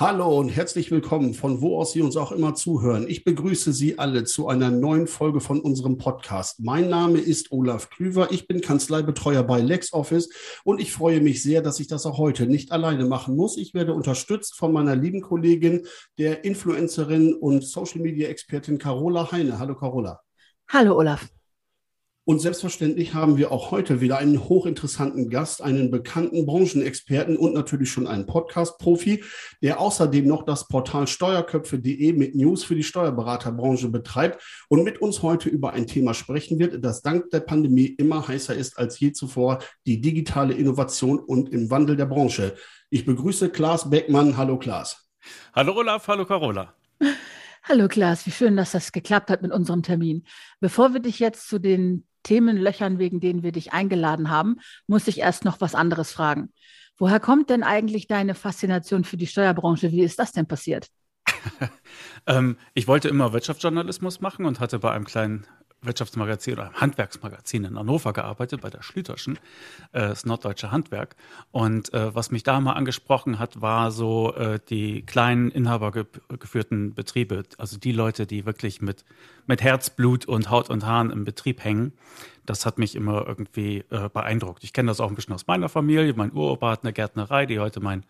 Hallo und herzlich willkommen, von wo aus Sie uns auch immer zuhören. Ich begrüße Sie alle zu einer neuen Folge von unserem Podcast. Mein Name ist Olaf Klüver, ich bin Kanzleibetreuer bei LexOffice und ich freue mich sehr, dass ich das auch heute nicht alleine machen muss. Ich werde unterstützt von meiner lieben Kollegin, der Influencerin und Social Media Expertin Carola Heine. Hallo Carola. Hallo Olaf. Und selbstverständlich haben wir auch heute wieder einen hochinteressanten Gast, einen bekannten Branchenexperten und natürlich schon einen Podcast-Profi, der außerdem noch das Portal steuerköpfe.de mit News für die Steuerberaterbranche betreibt und mit uns heute über ein Thema sprechen wird, das dank der Pandemie immer heißer ist als je zuvor, die digitale Innovation und im Wandel der Branche. Ich begrüße Klaas Beckmann. Hallo Klaas. Hallo Olaf, hallo Carola. Hallo Klaas, wie schön, dass das geklappt hat mit unserem Termin. Bevor wir dich jetzt zu den Themenlöchern, wegen denen wir dich eingeladen haben, muss ich erst noch was anderes fragen. Woher kommt denn eigentlich deine Faszination für die Steuerbranche? Wie ist das denn passiert? ähm, ich wollte immer Wirtschaftsjournalismus machen und hatte bei einem kleinen Wirtschaftsmagazin oder Handwerksmagazin in Hannover gearbeitet, bei der Schlüterschen, äh, das Norddeutsche Handwerk. Und äh, was mich da mal angesprochen hat, war so äh, die kleinen inhabergeführten Betriebe, also die Leute, die wirklich mit, mit Herzblut und Haut und Haaren im Betrieb hängen. Das hat mich immer irgendwie äh, beeindruckt. Ich kenne das auch ein bisschen aus meiner Familie. Mein Uropa hat eine Gärtnerei, die heute mein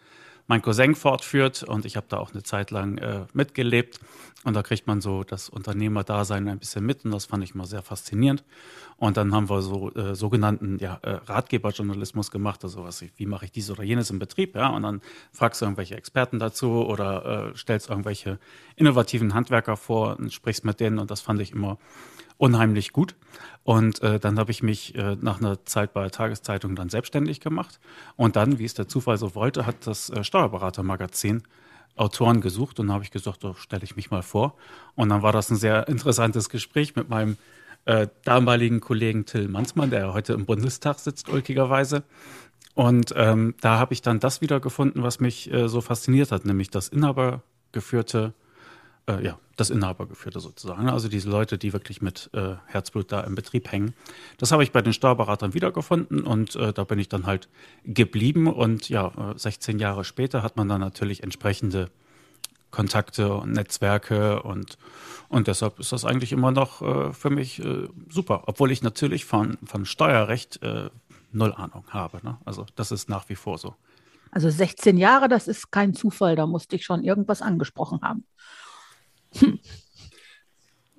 mein Cousin fortführt und ich habe da auch eine Zeit lang äh, mitgelebt und da kriegt man so das Unternehmerdasein ein bisschen mit und das fand ich mal sehr faszinierend. Und dann haben wir so äh, sogenannten ja, äh, Ratgeberjournalismus gemacht, also was ich, wie mache ich dies oder jenes im Betrieb, ja, und dann fragst du irgendwelche Experten dazu oder äh, stellst irgendwelche innovativen Handwerker vor und sprichst mit denen und das fand ich immer unheimlich gut. Und äh, dann habe ich mich äh, nach einer Zeit bei der Tageszeitung dann selbstständig gemacht. Und dann, wie es der Zufall so wollte, hat das äh, Steuerberatermagazin Autoren gesucht und dann habe ich gesagt, so stelle ich mich mal vor. Und dann war das ein sehr interessantes Gespräch mit meinem äh, damaligen Kollegen Till Mansmann, der heute im Bundestag sitzt, ulkigerweise. Und ähm, da habe ich dann das wiedergefunden, was mich äh, so fasziniert hat, nämlich das inhabergeführte äh, ja, das Inhabergeführte sozusagen. Ne? Also diese Leute, die wirklich mit äh, Herzblut da im Betrieb hängen. Das habe ich bei den Steuerberatern wiedergefunden und äh, da bin ich dann halt geblieben. Und ja, 16 äh, Jahre später hat man dann natürlich entsprechende Kontakte und Netzwerke und, und deshalb ist das eigentlich immer noch äh, für mich äh, super, obwohl ich natürlich von, von Steuerrecht null Ahnung habe. Ne? Also das ist nach wie vor so. Also 16 Jahre, das ist kein Zufall, da musste ich schon irgendwas angesprochen haben.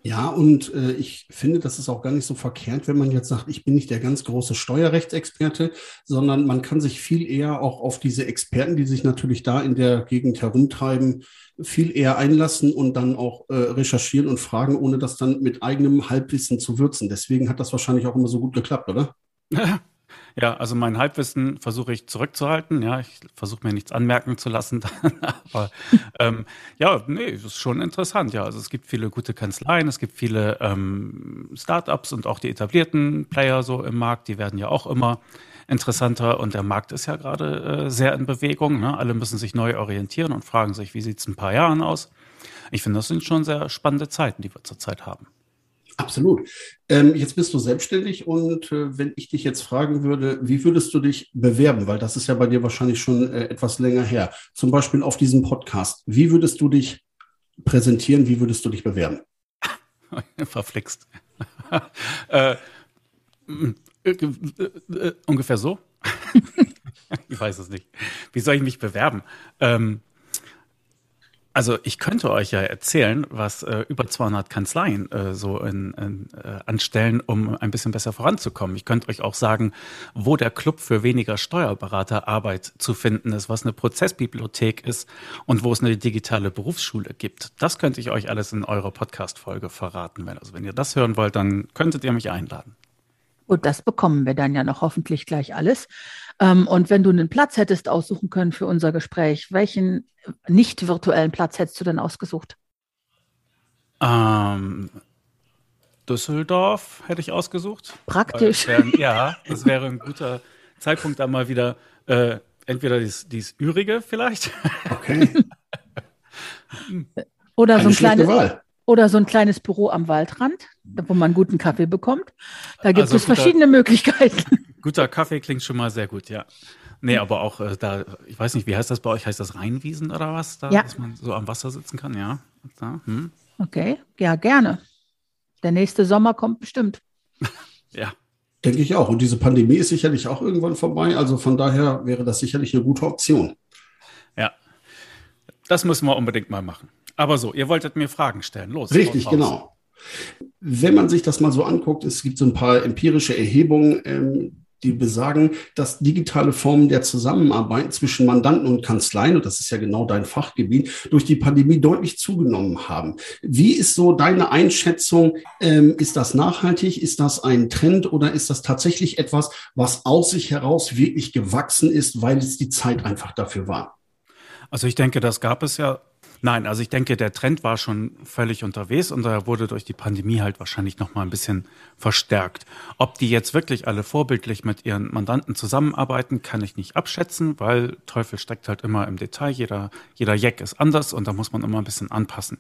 Ja, und äh, ich finde, das ist auch gar nicht so verkehrt, wenn man jetzt sagt, ich bin nicht der ganz große Steuerrechtsexperte, sondern man kann sich viel eher auch auf diese Experten, die sich natürlich da in der Gegend herumtreiben, viel eher einlassen und dann auch äh, recherchieren und fragen, ohne das dann mit eigenem Halbwissen zu würzen. Deswegen hat das wahrscheinlich auch immer so gut geklappt, oder? Ja, also mein Halbwissen versuche ich zurückzuhalten. Ja, ich versuche mir nichts anmerken zu lassen. Aber ähm, ja, nee, das ist schon interessant. Ja, also es gibt viele gute Kanzleien, es gibt viele ähm, Startups und auch die etablierten Player so im Markt, die werden ja auch immer interessanter und der Markt ist ja gerade äh, sehr in Bewegung. Ne? Alle müssen sich neu orientieren und fragen sich, wie sieht es in ein paar Jahren aus? Ich finde, das sind schon sehr spannende Zeiten, die wir zurzeit haben. Absolut. Ähm, jetzt bist du selbstständig und äh, wenn ich dich jetzt fragen würde, wie würdest du dich bewerben? Weil das ist ja bei dir wahrscheinlich schon äh, etwas länger her. Zum Beispiel auf diesem Podcast. Wie würdest du dich präsentieren? Wie würdest du dich bewerben? Verflixt. äh, äh, äh, ungefähr so? ich weiß es nicht. Wie soll ich mich bewerben? Ähm, also ich könnte euch ja erzählen, was äh, über 200 Kanzleien äh, so in, in, äh, anstellen, um ein bisschen besser voranzukommen. Ich könnte euch auch sagen, wo der Club für weniger Steuerberaterarbeit zu finden ist, was eine Prozessbibliothek ist und wo es eine digitale Berufsschule gibt. Das könnte ich euch alles in eurer Podcast-Folge verraten. Also wenn ihr das hören wollt, dann könntet ihr mich einladen. Und das bekommen wir dann ja noch hoffentlich gleich alles. Ähm, und wenn du einen Platz hättest aussuchen können für unser Gespräch, welchen nicht virtuellen Platz hättest du denn ausgesucht? Ähm, Düsseldorf hätte ich ausgesucht. Praktisch. Wär, ja, das wäre ein guter Zeitpunkt, da mal wieder äh, entweder dies, dies Ürige vielleicht. Okay. Oder so, ein kleines, oder so ein kleines Büro am Waldrand, wo man guten Kaffee bekommt. Da gibt also es guter, verschiedene Möglichkeiten. Guter Kaffee klingt schon mal sehr gut, ja. Nee, aber auch äh, da, ich weiß nicht, wie heißt das bei euch? Heißt das Rheinwiesen oder was? Da, ja. Dass man so am Wasser sitzen kann, ja. Da, hm. Okay, ja, gerne. Der nächste Sommer kommt bestimmt. ja. Denke ich auch. Und diese Pandemie ist sicherlich auch irgendwann vorbei. Also von daher wäre das sicherlich eine gute Option. Ja. Das müssen wir unbedingt mal machen. Aber so, ihr wolltet mir Fragen stellen. Los. Richtig, genau. Wenn man sich das mal so anguckt, es gibt so ein paar empirische Erhebungen, ähm, die besagen, dass digitale Formen der Zusammenarbeit zwischen Mandanten und Kanzleien, und das ist ja genau dein Fachgebiet, durch die Pandemie deutlich zugenommen haben. Wie ist so deine Einschätzung? Ähm, ist das nachhaltig? Ist das ein Trend oder ist das tatsächlich etwas, was aus sich heraus wirklich gewachsen ist, weil es die Zeit einfach dafür war? Also ich denke, das gab es ja Nein, also ich denke, der Trend war schon völlig unterwegs und er wurde durch die Pandemie halt wahrscheinlich noch mal ein bisschen verstärkt. Ob die jetzt wirklich alle vorbildlich mit ihren Mandanten zusammenarbeiten, kann ich nicht abschätzen, weil Teufel steckt halt immer im Detail. Jeder, jeder Jack ist anders und da muss man immer ein bisschen anpassen.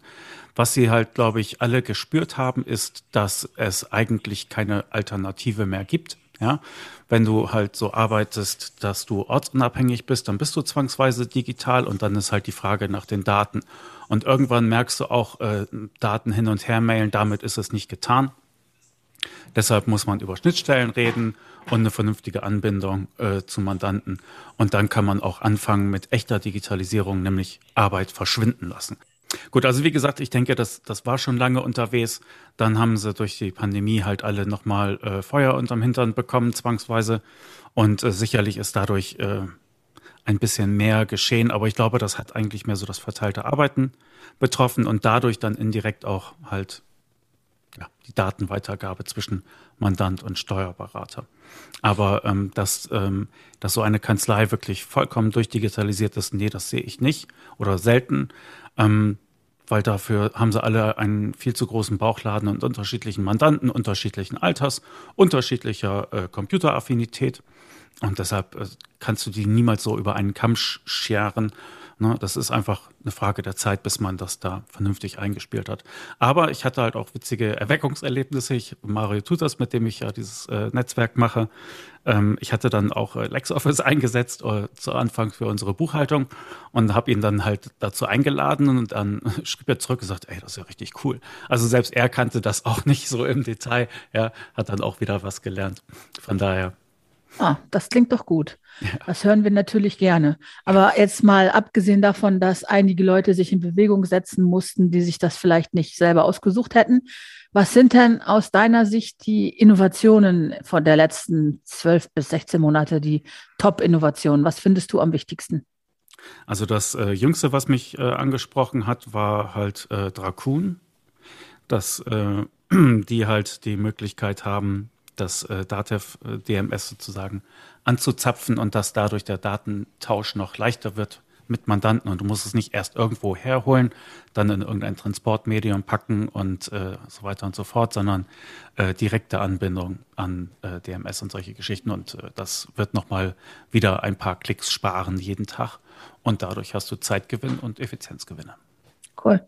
Was sie halt, glaube ich, alle gespürt haben, ist, dass es eigentlich keine Alternative mehr gibt ja, wenn du halt so arbeitest, dass du ortsunabhängig bist, dann bist du zwangsweise digital und dann ist halt die Frage nach den Daten. Und irgendwann merkst du auch, äh, Daten hin und her mailen, damit ist es nicht getan. Deshalb muss man über Schnittstellen reden und eine vernünftige Anbindung äh, zu Mandanten. Und dann kann man auch anfangen mit echter Digitalisierung, nämlich Arbeit verschwinden lassen. Gut, also wie gesagt, ich denke, das, das war schon lange unterwegs. Dann haben sie durch die Pandemie halt alle nochmal äh, Feuer unterm Hintern bekommen, zwangsweise. Und äh, sicherlich ist dadurch äh, ein bisschen mehr geschehen. Aber ich glaube, das hat eigentlich mehr so das verteilte Arbeiten betroffen und dadurch dann indirekt auch halt ja, die Datenweitergabe zwischen Mandant und Steuerberater. Aber ähm, dass, ähm, dass so eine Kanzlei wirklich vollkommen durchdigitalisiert ist, nee, das sehe ich nicht oder selten ähm, weil dafür haben sie alle einen viel zu großen Bauchladen und unterschiedlichen Mandanten, unterschiedlichen Alters, unterschiedlicher äh, Computeraffinität. Und deshalb äh, kannst du die niemals so über einen Kamm scheren Ne, das ist einfach eine Frage der Zeit, bis man das da vernünftig eingespielt hat. Aber ich hatte halt auch witzige Erweckungserlebnisse. Ich, Mario tut das, mit dem ich ja dieses äh, Netzwerk mache. Ähm, ich hatte dann auch äh, LexOffice eingesetzt äh, zu Anfang für unsere Buchhaltung und habe ihn dann halt dazu eingeladen und dann schrieb er zurück und gesagt, ey, das ist ja richtig cool. Also selbst er kannte das auch nicht so im Detail. Ja, hat dann auch wieder was gelernt. Von daher Ah, das klingt doch gut. Ja. Das hören wir natürlich gerne. Aber jetzt mal abgesehen davon, dass einige Leute sich in Bewegung setzen mussten, die sich das vielleicht nicht selber ausgesucht hätten. Was sind denn aus deiner Sicht die Innovationen von der letzten zwölf bis 16 Monate, die Top-Innovationen? Was findest du am wichtigsten? Also das äh, Jüngste, was mich äh, angesprochen hat, war halt äh, Dracun, dass äh, die halt die Möglichkeit haben, das äh, Datev äh, DMS sozusagen anzuzapfen und dass dadurch der Datentausch noch leichter wird mit Mandanten und du musst es nicht erst irgendwo herholen, dann in irgendein Transportmedium packen und äh, so weiter und so fort, sondern äh, direkte Anbindung an äh, DMS und solche Geschichten und äh, das wird nochmal wieder ein paar Klicks sparen jeden Tag und dadurch hast du Zeitgewinn und Effizienzgewinne. Cool.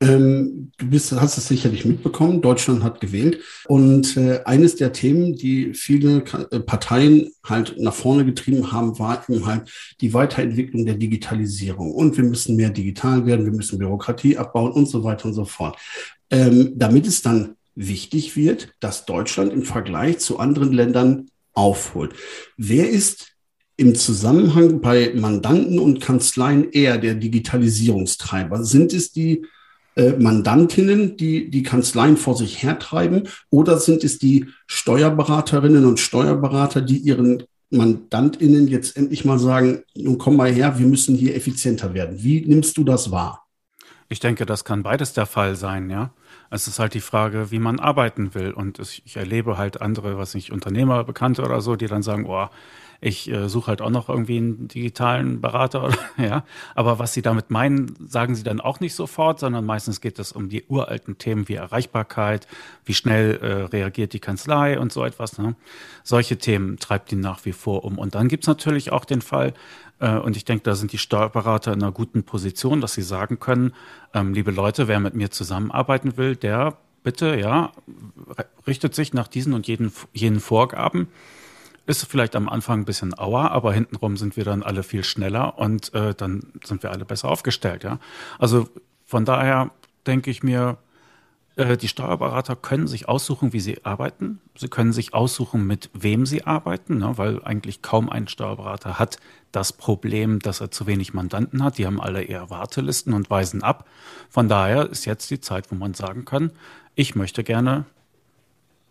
Ähm, du bist, hast es sicherlich mitbekommen, Deutschland hat gewählt. Und äh, eines der Themen, die viele äh, Parteien halt nach vorne getrieben haben, war eben halt die Weiterentwicklung der Digitalisierung. Und wir müssen mehr digital werden, wir müssen Bürokratie abbauen und so weiter und so fort. Ähm, damit es dann wichtig wird, dass Deutschland im Vergleich zu anderen Ländern aufholt. Wer ist im Zusammenhang bei Mandanten und Kanzleien eher der Digitalisierungstreiber? Sind es die äh, Mandantinnen, die die Kanzleien vor sich hertreiben, oder sind es die Steuerberaterinnen und Steuerberater, die ihren Mandantinnen jetzt endlich mal sagen, nun komm mal her, wir müssen hier effizienter werden. Wie nimmst du das wahr? Ich denke, das kann beides der Fall sein, ja. Es ist halt die Frage, wie man arbeiten will. Und ich erlebe halt andere, was nicht Unternehmer, Bekannte oder so, die dann sagen, oh, ich äh, suche halt auch noch irgendwie einen digitalen Berater oder ja. Aber was sie damit meinen, sagen sie dann auch nicht sofort, sondern meistens geht es um die uralten Themen wie Erreichbarkeit, wie schnell äh, reagiert die Kanzlei und so etwas. Ne? Solche Themen treibt die nach wie vor um. Und dann gibt's natürlich auch den Fall, äh, und ich denke, da sind die Steuerberater in einer guten Position, dass sie sagen können, ähm, liebe Leute, wer mit mir zusammenarbeiten will, der bitte, ja, richtet sich nach diesen und jeden, jenen Vorgaben ist vielleicht am Anfang ein bisschen auer, aber hintenrum sind wir dann alle viel schneller und äh, dann sind wir alle besser aufgestellt, ja. Also von daher denke ich mir, äh, die Steuerberater können sich aussuchen, wie sie arbeiten. Sie können sich aussuchen, mit wem sie arbeiten, ne, weil eigentlich kaum ein Steuerberater hat das Problem, dass er zu wenig Mandanten hat. Die haben alle eher Wartelisten und weisen ab. Von daher ist jetzt die Zeit, wo man sagen kann, ich möchte gerne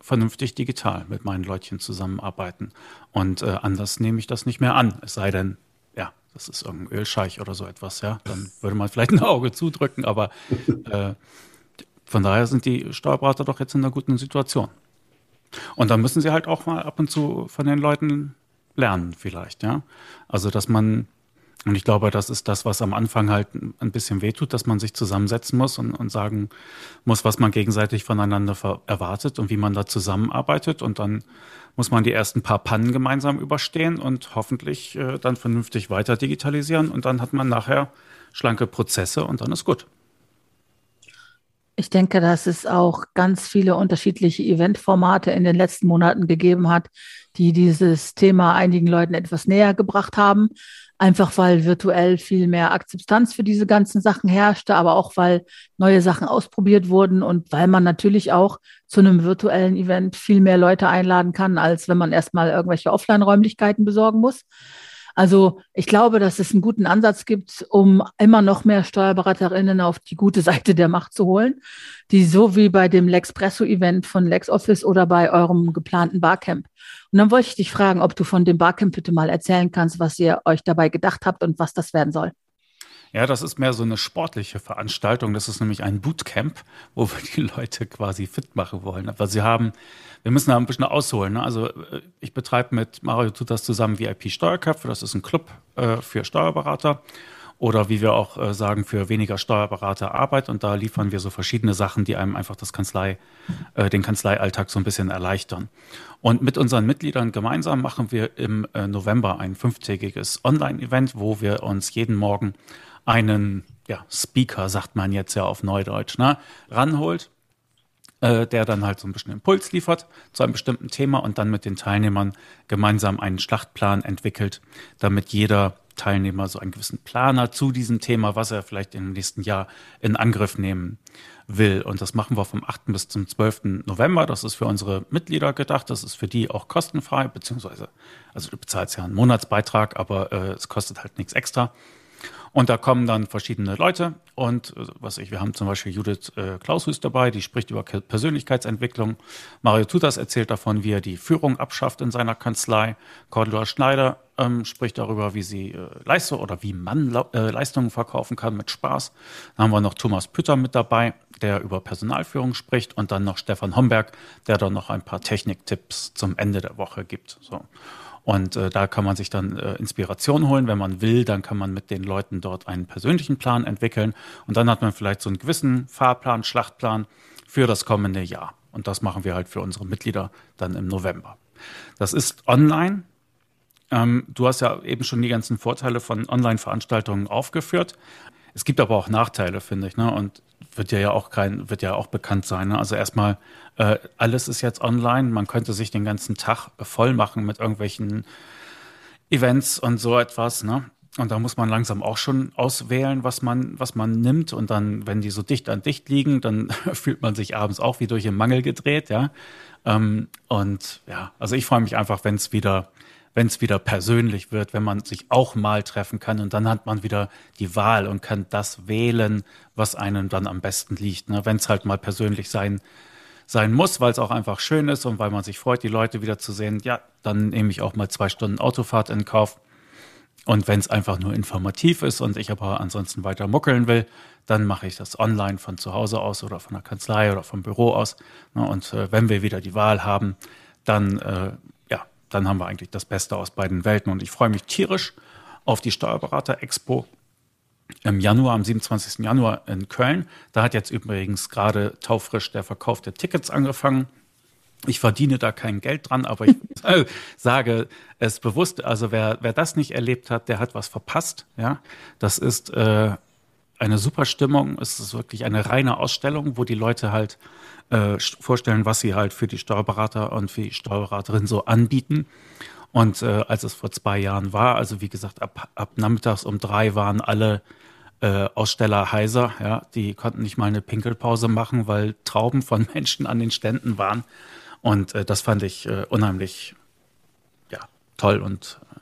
vernünftig digital mit meinen Leutchen zusammenarbeiten. Und äh, anders nehme ich das nicht mehr an. Es sei denn, ja, das ist irgendein Ölscheich oder so etwas, ja. Dann würde man vielleicht ein Auge zudrücken, aber äh, von daher sind die Steuerberater doch jetzt in einer guten Situation. Und dann müssen sie halt auch mal ab und zu von den Leuten lernen, vielleicht, ja. Also, dass man und ich glaube, das ist das, was am Anfang halt ein bisschen wehtut, dass man sich zusammensetzen muss und, und sagen muss, was man gegenseitig voneinander erwartet und wie man da zusammenarbeitet. Und dann muss man die ersten paar Pannen gemeinsam überstehen und hoffentlich äh, dann vernünftig weiter digitalisieren. Und dann hat man nachher schlanke Prozesse und dann ist gut. Ich denke, dass es auch ganz viele unterschiedliche Eventformate in den letzten Monaten gegeben hat, die dieses Thema einigen Leuten etwas näher gebracht haben einfach weil virtuell viel mehr Akzeptanz für diese ganzen Sachen herrschte, aber auch weil neue Sachen ausprobiert wurden und weil man natürlich auch zu einem virtuellen Event viel mehr Leute einladen kann, als wenn man erstmal irgendwelche Offline-Räumlichkeiten besorgen muss. Also ich glaube, dass es einen guten Ansatz gibt, um immer noch mehr Steuerberaterinnen auf die gute Seite der Macht zu holen, die so wie bei dem Lexpresso-Event von LexOffice oder bei eurem geplanten Barcamp. Und dann wollte ich dich fragen, ob du von dem Barcamp bitte mal erzählen kannst, was ihr euch dabei gedacht habt und was das werden soll. Ja, das ist mehr so eine sportliche Veranstaltung. Das ist nämlich ein Bootcamp, wo wir die Leute quasi fit machen wollen. Aber sie haben wir müssen da ein bisschen ausholen. Ne? Also äh, ich betreibe mit Mario tut das zusammen VIP Steuerköpfe. Das ist ein Club äh, für Steuerberater oder wie wir auch äh, sagen, für weniger Steuerberater Arbeit. Und da liefern wir so verschiedene Sachen, die einem einfach das Kanzlei, äh, den Kanzleialltag so ein bisschen erleichtern. Und mit unseren Mitgliedern gemeinsam machen wir im äh, November ein fünftägiges Online-Event, wo wir uns jeden Morgen einen ja, Speaker, sagt man jetzt ja auf Neudeutsch, ne, ranholt äh, der dann halt so ein bisschen Impuls liefert zu einem bestimmten Thema und dann mit den Teilnehmern gemeinsam einen Schlachtplan entwickelt, damit jeder Teilnehmer so einen gewissen Plan hat zu diesem Thema, was er vielleicht im nächsten Jahr in Angriff nehmen will. Und das machen wir vom 8. bis zum 12. November. Das ist für unsere Mitglieder gedacht. Das ist für die auch kostenfrei, beziehungsweise, also du bezahlst ja einen Monatsbeitrag, aber äh, es kostet halt nichts extra. Und da kommen dann verschiedene Leute und äh, was ich, wir haben zum Beispiel Judith äh, Klaushus dabei, die spricht über Persönlichkeitsentwicklung. Mario Tutas erzählt davon, wie er die Führung abschafft in seiner Kanzlei. Cordula Schneider ähm, spricht darüber, wie sie äh, Leistung oder wie man äh, Leistungen verkaufen kann mit Spaß. Dann haben wir noch Thomas Pütter mit dabei, der über Personalführung spricht und dann noch Stefan Homberg, der dann noch ein paar Techniktipps zum Ende der Woche gibt. So. Und äh, da kann man sich dann äh, Inspiration holen. Wenn man will, dann kann man mit den Leuten dort einen persönlichen Plan entwickeln. Und dann hat man vielleicht so einen gewissen Fahrplan, Schlachtplan für das kommende Jahr. Und das machen wir halt für unsere Mitglieder dann im November. Das ist online. Ähm, du hast ja eben schon die ganzen Vorteile von Online-Veranstaltungen aufgeführt. Es gibt aber auch Nachteile, finde ich. Ne? Und wird ja auch kein, wird ja auch bekannt sein. Ne? Also erstmal, äh, alles ist jetzt online. Man könnte sich den ganzen Tag voll machen mit irgendwelchen Events und so etwas. Ne? Und da muss man langsam auch schon auswählen, was man, was man nimmt. Und dann, wenn die so dicht an dicht liegen, dann fühlt man sich abends auch wie durch den Mangel gedreht, ja. Ähm, und ja, also ich freue mich einfach, wenn es wieder wenn es wieder persönlich wird, wenn man sich auch mal treffen kann und dann hat man wieder die Wahl und kann das wählen, was einem dann am besten liegt. Ne? Wenn es halt mal persönlich sein, sein muss, weil es auch einfach schön ist und weil man sich freut, die Leute wieder zu sehen, ja, dann nehme ich auch mal zwei Stunden Autofahrt in Kauf. Und wenn es einfach nur informativ ist und ich aber ansonsten weiter muckeln will, dann mache ich das online von zu Hause aus oder von der Kanzlei oder vom Büro aus. Ne? Und äh, wenn wir wieder die Wahl haben, dann, äh, dann haben wir eigentlich das Beste aus beiden Welten. Und ich freue mich tierisch auf die Steuerberater Expo im Januar, am 27. Januar in Köln. Da hat jetzt übrigens gerade taufrisch der Verkauf der Tickets angefangen. Ich verdiene da kein Geld dran, aber ich sage es bewusst. Also wer, wer das nicht erlebt hat, der hat was verpasst. Ja, das ist äh, eine super Stimmung. Es ist wirklich eine reine Ausstellung, wo die Leute halt äh, vorstellen, was sie halt für die Steuerberater und für die Steuerberaterin so anbieten. Und äh, als es vor zwei Jahren war, also wie gesagt, ab, ab nachmittags um drei waren alle äh, Aussteller heiser, ja, die konnten nicht mal eine Pinkelpause machen, weil Trauben von Menschen an den Ständen waren. Und äh, das fand ich äh, unheimlich ja, toll und äh,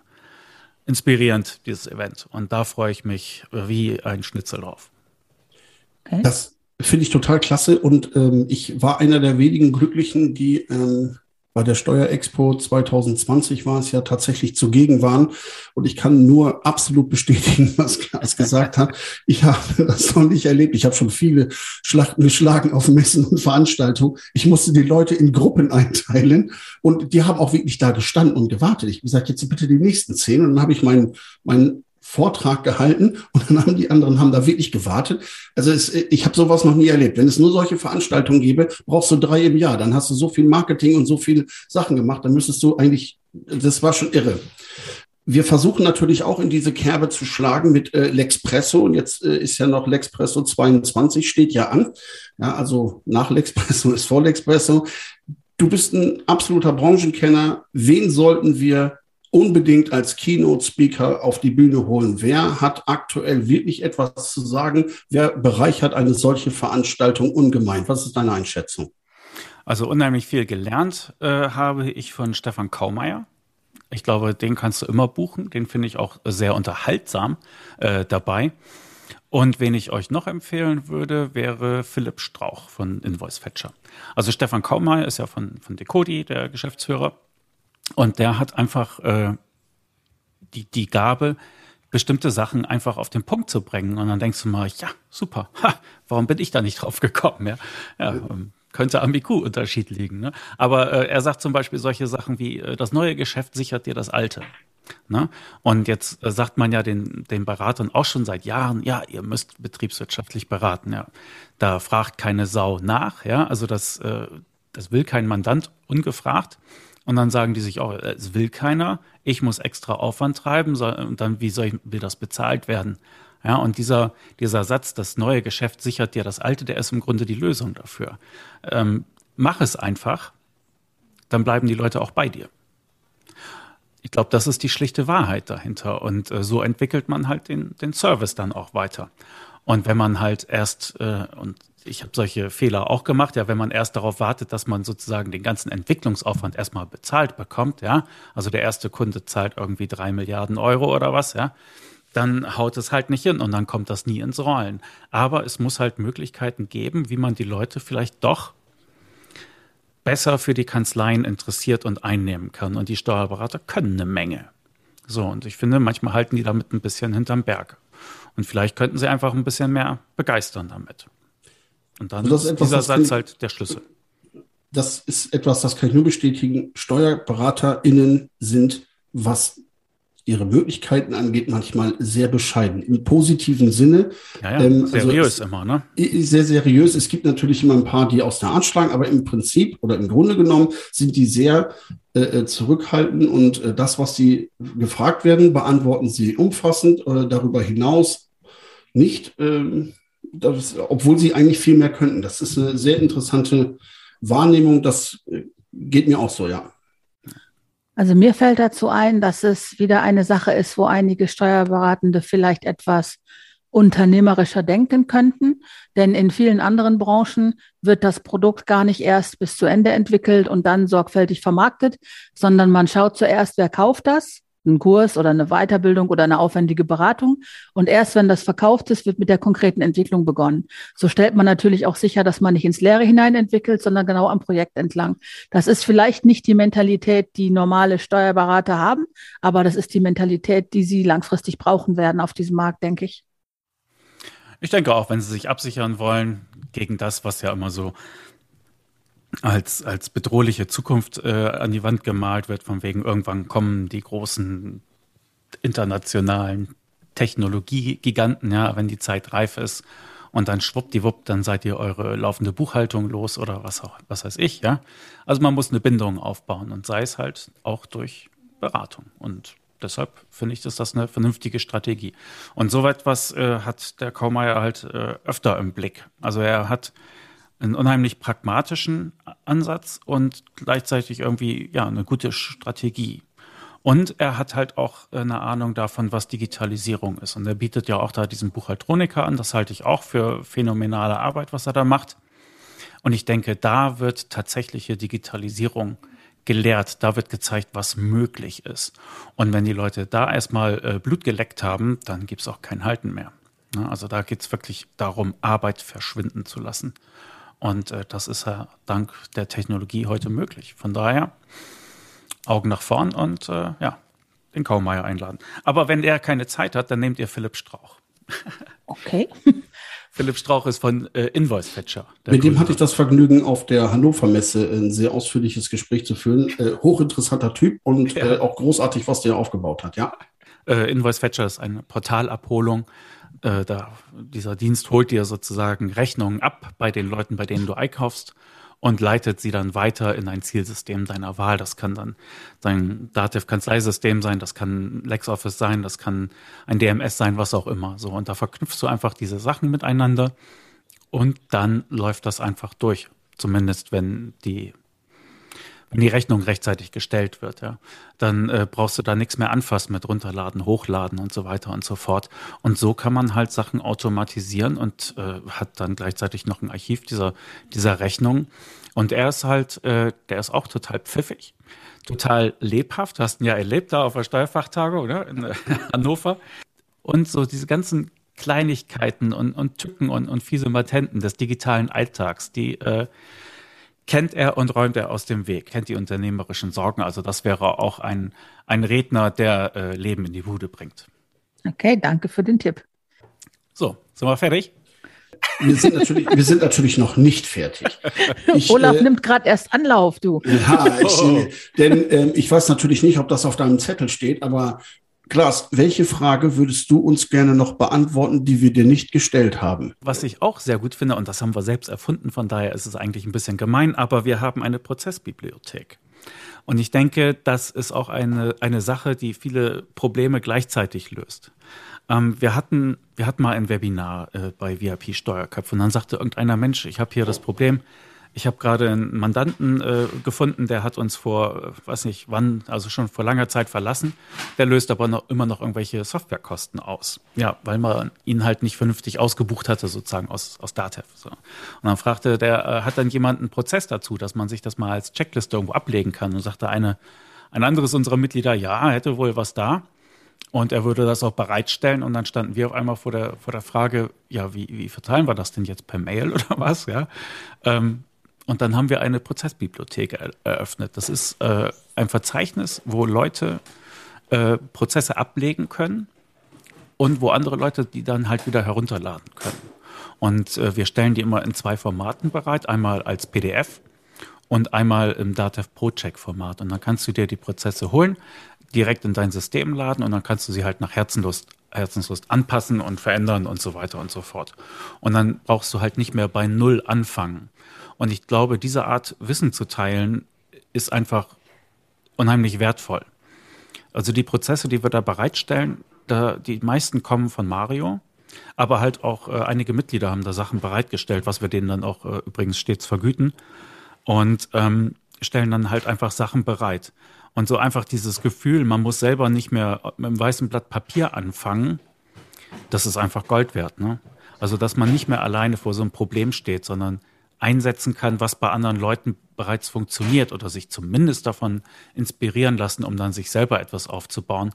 inspirierend, dieses Event. Und da freue ich mich wie ein Schnitzel drauf. Okay. Das finde ich total klasse. Und ähm, ich war einer der wenigen Glücklichen, die ähm, bei der Steuerexpo 2020 war es ja tatsächlich zugegen waren. Und ich kann nur absolut bestätigen, was Klaas gesagt hat. Ich habe das noch nicht erlebt. Ich habe schon viele Schlachten geschlagen auf Messen und Veranstaltungen. Ich musste die Leute in Gruppen einteilen und die haben auch wirklich da gestanden und gewartet. Ich gesagt, jetzt bitte die nächsten zehn. Und dann habe ich meinen, meinen Vortrag gehalten und dann haben die anderen haben da wirklich gewartet. Also es, ich habe sowas noch nie erlebt. Wenn es nur solche Veranstaltungen gäbe, brauchst du drei im Jahr. Dann hast du so viel Marketing und so viele Sachen gemacht. Dann müsstest du eigentlich, das war schon irre. Wir versuchen natürlich auch in diese Kerbe zu schlagen mit äh, Lexpresso. Und jetzt äh, ist ja noch Lexpresso 22 steht ja an. Ja, also nach Lexpresso ist vor Lexpresso. Du bist ein absoluter Branchenkenner. Wen sollten wir unbedingt als Keynote-Speaker auf die Bühne holen. Wer hat aktuell wirklich etwas zu sagen? Wer bereichert eine solche Veranstaltung ungemein? Was ist deine Einschätzung? Also unheimlich viel gelernt äh, habe ich von Stefan Kaumeier. Ich glaube, den kannst du immer buchen. Den finde ich auch sehr unterhaltsam äh, dabei. Und wen ich euch noch empfehlen würde, wäre Philipp Strauch von Invoice Fetcher. Also Stefan Kaumeier ist ja von, von Decodi, der Geschäftsführer. Und der hat einfach äh, die, die Gabe, bestimmte Sachen einfach auf den Punkt zu bringen. Und dann denkst du mal, ja, super, ha, warum bin ich da nicht drauf gekommen? Ja, ja ähm, könnte am IQ-Unterschied liegen. Ne? Aber äh, er sagt zum Beispiel solche Sachen wie, äh, das neue Geschäft sichert dir das alte. Ne? Und jetzt äh, sagt man ja den, den Beratern auch schon seit Jahren, ja, ihr müsst betriebswirtschaftlich beraten. Ja. Da fragt keine Sau nach. Ja? Also das, äh, das will kein Mandant ungefragt. Und dann sagen die sich auch, äh, es will keiner, ich muss extra Aufwand treiben, und dann, wie soll ich, will das bezahlt werden? Ja, und dieser, dieser Satz, das neue Geschäft sichert dir das alte, der ist im Grunde die Lösung dafür. Ähm, mach es einfach, dann bleiben die Leute auch bei dir. Ich glaube, das ist die schlichte Wahrheit dahinter. Und äh, so entwickelt man halt den, den Service dann auch weiter. Und wenn man halt erst, äh, und ich habe solche Fehler auch gemacht, ja, wenn man erst darauf wartet, dass man sozusagen den ganzen Entwicklungsaufwand erstmal bezahlt bekommt, ja, also der erste Kunde zahlt irgendwie drei Milliarden Euro oder was, ja, dann haut es halt nicht hin und dann kommt das nie ins Rollen. Aber es muss halt Möglichkeiten geben, wie man die Leute vielleicht doch besser für die Kanzleien interessiert und einnehmen kann. Und die Steuerberater können eine Menge. So, und ich finde, manchmal halten die damit ein bisschen hinterm Berg. Und vielleicht könnten sie einfach ein bisschen mehr begeistern damit. Und dann also ist etwas, dieser Satz halt der Schlüssel. Das ist etwas, das kann ich nur bestätigen. SteuerberaterInnen sind, was ihre Möglichkeiten angeht, manchmal sehr bescheiden. Im positiven Sinne. Ja, ja, ähm, also seriös also es, immer, ne? Sehr seriös. Es gibt natürlich immer ein paar, die aus der Art schlagen, aber im Prinzip oder im Grunde genommen sind die sehr äh, äh zurückhaltend und äh, das, was sie gefragt werden, beantworten sie umfassend. Äh, darüber hinaus nicht. Ähm, das, obwohl sie eigentlich viel mehr könnten. Das ist eine sehr interessante Wahrnehmung. Das äh, geht mir auch so, ja. Also mir fällt dazu ein, dass es wieder eine Sache ist, wo einige Steuerberatende vielleicht etwas unternehmerischer denken könnten. Denn in vielen anderen Branchen wird das Produkt gar nicht erst bis zu Ende entwickelt und dann sorgfältig vermarktet, sondern man schaut zuerst, wer kauft das einen Kurs oder eine Weiterbildung oder eine aufwendige Beratung. Und erst wenn das verkauft ist, wird mit der konkreten Entwicklung begonnen. So stellt man natürlich auch sicher, dass man nicht ins Leere hinein entwickelt, sondern genau am Projekt entlang. Das ist vielleicht nicht die Mentalität, die normale Steuerberater haben, aber das ist die Mentalität, die sie langfristig brauchen werden auf diesem Markt, denke ich. Ich denke auch, wenn sie sich absichern wollen gegen das, was ja immer so als, als bedrohliche Zukunft äh, an die Wand gemalt wird, von wegen irgendwann kommen die großen internationalen Technologiegiganten, ja, wenn die Zeit reif ist und dann schwuppdiwupp, dann seid ihr eure laufende Buchhaltung los oder was auch, was weiß ich, ja. Also man muss eine Bindung aufbauen und sei es halt auch durch Beratung und deshalb finde ich, dass das eine vernünftige Strategie. Und so etwas äh, hat der Kaumeier halt äh, öfter im Blick. Also er hat einen unheimlich pragmatischen Ansatz und gleichzeitig irgendwie ja eine gute Strategie. Und er hat halt auch eine Ahnung davon, was Digitalisierung ist. Und er bietet ja auch da diesen Buchhaltroniker an. Das halte ich auch für phänomenale Arbeit, was er da macht. Und ich denke, da wird tatsächliche Digitalisierung gelehrt. Da wird gezeigt, was möglich ist. Und wenn die Leute da erstmal äh, Blut geleckt haben, dann gibt es auch kein Halten mehr. Ne? Also da geht es wirklich darum, Arbeit verschwinden zu lassen. Und äh, das ist ja dank der Technologie heute möglich. Von daher Augen nach vorn und äh, ja, den Kaumeier einladen. Aber wenn er keine Zeit hat, dann nehmt ihr Philipp Strauch. Okay. Philipp Strauch ist von äh, Invoice Fetcher. Mit dem hatte ich das Vergnügen, auf der Hannover Messe ein sehr ausführliches Gespräch zu führen. Äh, hochinteressanter Typ und ja. äh, auch großartig, was der aufgebaut hat, ja. Äh, Invoice Fetcher ist eine Portalabholung äh, da, dieser Dienst holt dir sozusagen Rechnungen ab bei den Leuten, bei denen du einkaufst und leitet sie dann weiter in ein Zielsystem deiner Wahl. Das kann dann dein Dativ-Kanzleisystem sein, das kann LexOffice sein, das kann ein DMS sein, was auch immer. So, und da verknüpfst du einfach diese Sachen miteinander und dann läuft das einfach durch. Zumindest wenn die wenn die Rechnung rechtzeitig gestellt wird, ja, dann äh, brauchst du da nichts mehr anfassen mit runterladen, hochladen und so weiter und so fort. Und so kann man halt Sachen automatisieren und äh, hat dann gleichzeitig noch ein Archiv dieser, dieser Rechnung. Und er ist halt, äh, der ist auch total pfiffig, total lebhaft. Du hast ihn ja erlebt da auf der Steuerfachtagung oder? in äh, Hannover. Und so diese ganzen Kleinigkeiten und, und Tücken und, und fiese Matenten des digitalen Alltags, die äh, kennt er und räumt er aus dem Weg, kennt die unternehmerischen Sorgen. Also das wäre auch ein, ein Redner, der äh, Leben in die Bude bringt. Okay, danke für den Tipp. So, sind wir fertig? Wir sind natürlich, wir sind natürlich noch nicht fertig. Ich, Olaf äh, nimmt gerade erst Anlauf, du. Ja, ich, oh. denn äh, ich weiß natürlich nicht, ob das auf deinem Zettel steht, aber Klaas, welche Frage würdest du uns gerne noch beantworten, die wir dir nicht gestellt haben? Was ich auch sehr gut finde, und das haben wir selbst erfunden, von daher ist es eigentlich ein bisschen gemein, aber wir haben eine Prozessbibliothek. Und ich denke, das ist auch eine, eine Sache, die viele Probleme gleichzeitig löst. Ähm, wir, hatten, wir hatten mal ein Webinar äh, bei VIP Steuerköpfe und dann sagte irgendeiner Mensch, ich habe hier das Problem, ich habe gerade einen Mandanten äh, gefunden, der hat uns vor, äh, weiß nicht wann, also schon vor langer Zeit verlassen. Der löst aber noch, immer noch irgendwelche Softwarekosten aus. Ja, weil man ihn halt nicht vernünftig ausgebucht hatte, sozusagen aus, aus Datev. So. Und dann fragte der, äh, hat dann jemand einen Prozess dazu, dass man sich das mal als Checkliste irgendwo ablegen kann? Und sagte eine, ein anderes unserer Mitglieder, ja, hätte wohl was da. Und er würde das auch bereitstellen. Und dann standen wir auf einmal vor der, vor der Frage, ja, wie, wie verteilen wir das denn jetzt per Mail oder was? Ja. Ähm, und dann haben wir eine Prozessbibliothek eröffnet. Das ist äh, ein Verzeichnis, wo Leute äh, Prozesse ablegen können und wo andere Leute die dann halt wieder herunterladen können. Und äh, wir stellen die immer in zwei Formaten bereit, einmal als PDF und einmal im Datev ProCheck Format. Und dann kannst du dir die Prozesse holen, direkt in dein System laden und dann kannst du sie halt nach Herzenlust, Herzenslust anpassen und verändern und so weiter und so fort. Und dann brauchst du halt nicht mehr bei Null anfangen. Und ich glaube, diese Art Wissen zu teilen, ist einfach unheimlich wertvoll. Also die Prozesse, die wir da bereitstellen, da, die meisten kommen von Mario, aber halt auch äh, einige Mitglieder haben da Sachen bereitgestellt, was wir denen dann auch äh, übrigens stets vergüten und ähm, stellen dann halt einfach Sachen bereit. Und so einfach dieses Gefühl, man muss selber nicht mehr mit einem weißen Blatt Papier anfangen, das ist einfach Gold wert. Ne? Also dass man nicht mehr alleine vor so einem Problem steht, sondern einsetzen kann, was bei anderen Leuten bereits funktioniert oder sich zumindest davon inspirieren lassen, um dann sich selber etwas aufzubauen.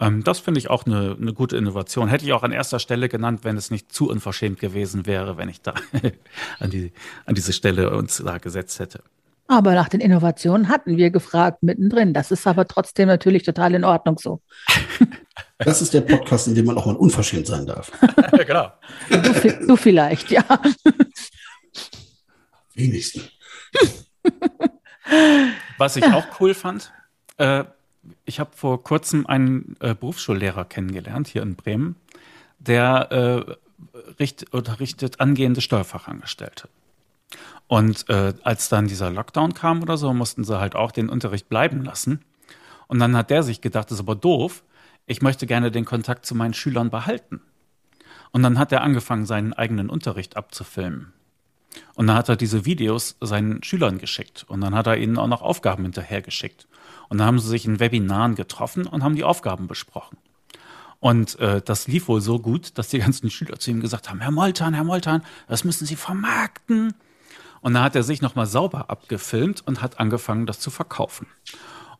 Ähm, das finde ich auch eine, eine gute Innovation. Hätte ich auch an erster Stelle genannt, wenn es nicht zu unverschämt gewesen wäre, wenn ich da an, die, an diese Stelle uns da gesetzt hätte. Aber nach den Innovationen hatten wir gefragt mittendrin. Das ist aber trotzdem natürlich total in Ordnung so. Das ist der Podcast, in dem man auch mal unverschämt sein darf. ja, genau. Du, du vielleicht, ja. Wenigsten. Was ich auch cool fand, äh, ich habe vor kurzem einen äh, Berufsschullehrer kennengelernt hier in Bremen, der äh, richt, unterrichtet angehende Steuerfachangestellte. Und äh, als dann dieser Lockdown kam oder so, mussten sie halt auch den Unterricht bleiben lassen. Und dann hat der sich gedacht, das ist aber doof, ich möchte gerne den Kontakt zu meinen Schülern behalten. Und dann hat er angefangen, seinen eigenen Unterricht abzufilmen. Und dann hat er diese Videos seinen Schülern geschickt. Und dann hat er ihnen auch noch Aufgaben hinterhergeschickt. Und dann haben sie sich in Webinaren getroffen und haben die Aufgaben besprochen. Und äh, das lief wohl so gut, dass die ganzen Schüler zu ihm gesagt haben, Herr Moltan, Herr Moltan, das müssen Sie vermarkten. Und dann hat er sich nochmal sauber abgefilmt und hat angefangen, das zu verkaufen.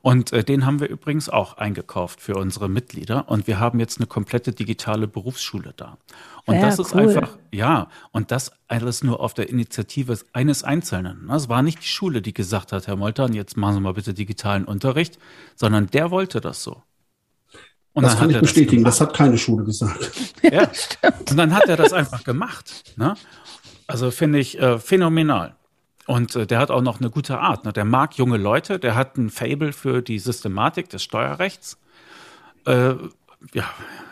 Und äh, den haben wir übrigens auch eingekauft für unsere Mitglieder. Und wir haben jetzt eine komplette digitale Berufsschule da. Und ja, das ist cool. einfach, ja, und das alles nur auf der Initiative eines Einzelnen. Es war nicht die Schule, die gesagt hat, Herr Moltern, jetzt machen Sie mal bitte digitalen Unterricht, sondern der wollte das so. Und das kann ich bestätigen, das, das, hat keine Schule gesagt. Ja, und dann hat er das einfach gemacht. Ne? Also finde ich äh, phänomenal. Und äh, der hat auch noch eine gute Art. Ne? Der mag junge Leute, der hat ein Fable für die Systematik des Steuerrechts. Äh, ja,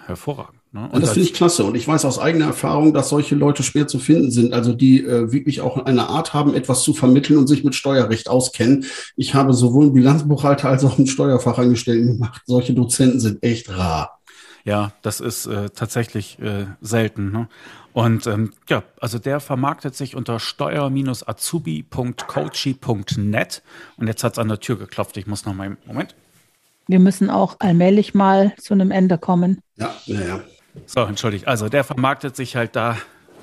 hervorragend. Ne? Und das finde ich klasse. Und ich weiß aus eigener Erfahrung, dass solche Leute schwer zu finden sind. Also die äh, wirklich auch eine Art haben, etwas zu vermitteln und sich mit Steuerrecht auskennen. Ich habe sowohl einen Bilanzbuchhalter als auch einen Steuerfachangestellten gemacht. Solche Dozenten sind echt rar. Ja, das ist äh, tatsächlich äh, selten. Ne? Und ähm, ja, also der vermarktet sich unter steuer-azubi.coachy.net. Und jetzt hat es an der Tür geklopft. Ich muss noch mal, Moment. Wir müssen auch allmählich mal zu einem Ende kommen. Ja, ja, ja. So, entschuldigt. Also der vermarktet sich halt da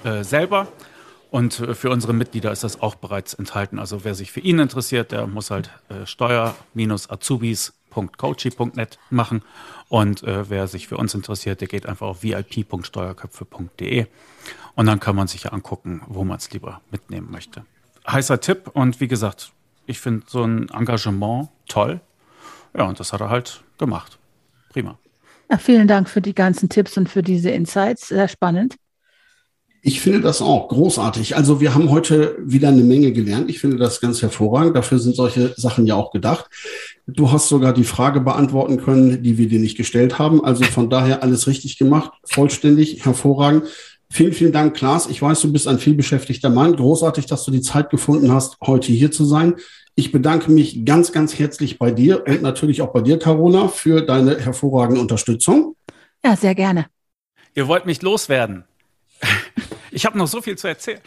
äh, selber. Und äh, für unsere Mitglieder ist das auch bereits enthalten. Also wer sich für ihn interessiert, der muss halt äh, steuer-azubis.coachy.net machen. Und äh, wer sich für uns interessiert, der geht einfach auf vip.steuerköpfe.de. Und dann kann man sich ja angucken, wo man es lieber mitnehmen möchte. Heißer Tipp und wie gesagt, ich finde so ein Engagement toll. Ja, und das hat er halt gemacht. Prima. Ja, vielen Dank für die ganzen Tipps und für diese Insights. Sehr spannend. Ich finde das auch großartig. Also wir haben heute wieder eine Menge gelernt. Ich finde das ganz hervorragend. Dafür sind solche Sachen ja auch gedacht. Du hast sogar die Frage beantworten können, die wir dir nicht gestellt haben. Also von daher alles richtig gemacht, vollständig, hervorragend. Vielen, vielen Dank, Klaas. Ich weiß, du bist ein vielbeschäftigter Mann. Großartig, dass du die Zeit gefunden hast, heute hier zu sein. Ich bedanke mich ganz, ganz herzlich bei dir und natürlich auch bei dir, Carola, für deine hervorragende Unterstützung. Ja, sehr gerne. Ihr wollt mich loswerden. Ich habe noch so viel zu erzählen.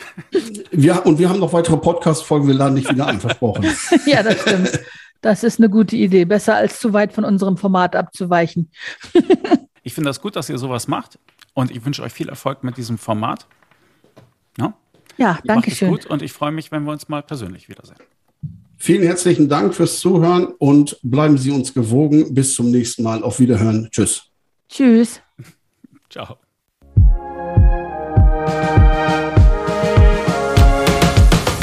Wir, und wir haben noch weitere Podcast-Folgen, wir laden nicht wieder ein, versprochen. ja, das stimmt. Das ist eine gute Idee. Besser als zu weit von unserem Format abzuweichen. ich finde das gut, dass ihr sowas macht. Und ich wünsche euch viel Erfolg mit diesem Format. Ja, ja danke schön. Gut und ich freue mich, wenn wir uns mal persönlich wiedersehen. Vielen herzlichen Dank fürs Zuhören und bleiben Sie uns gewogen. Bis zum nächsten Mal. Auf Wiederhören. Tschüss. Tschüss. Ciao.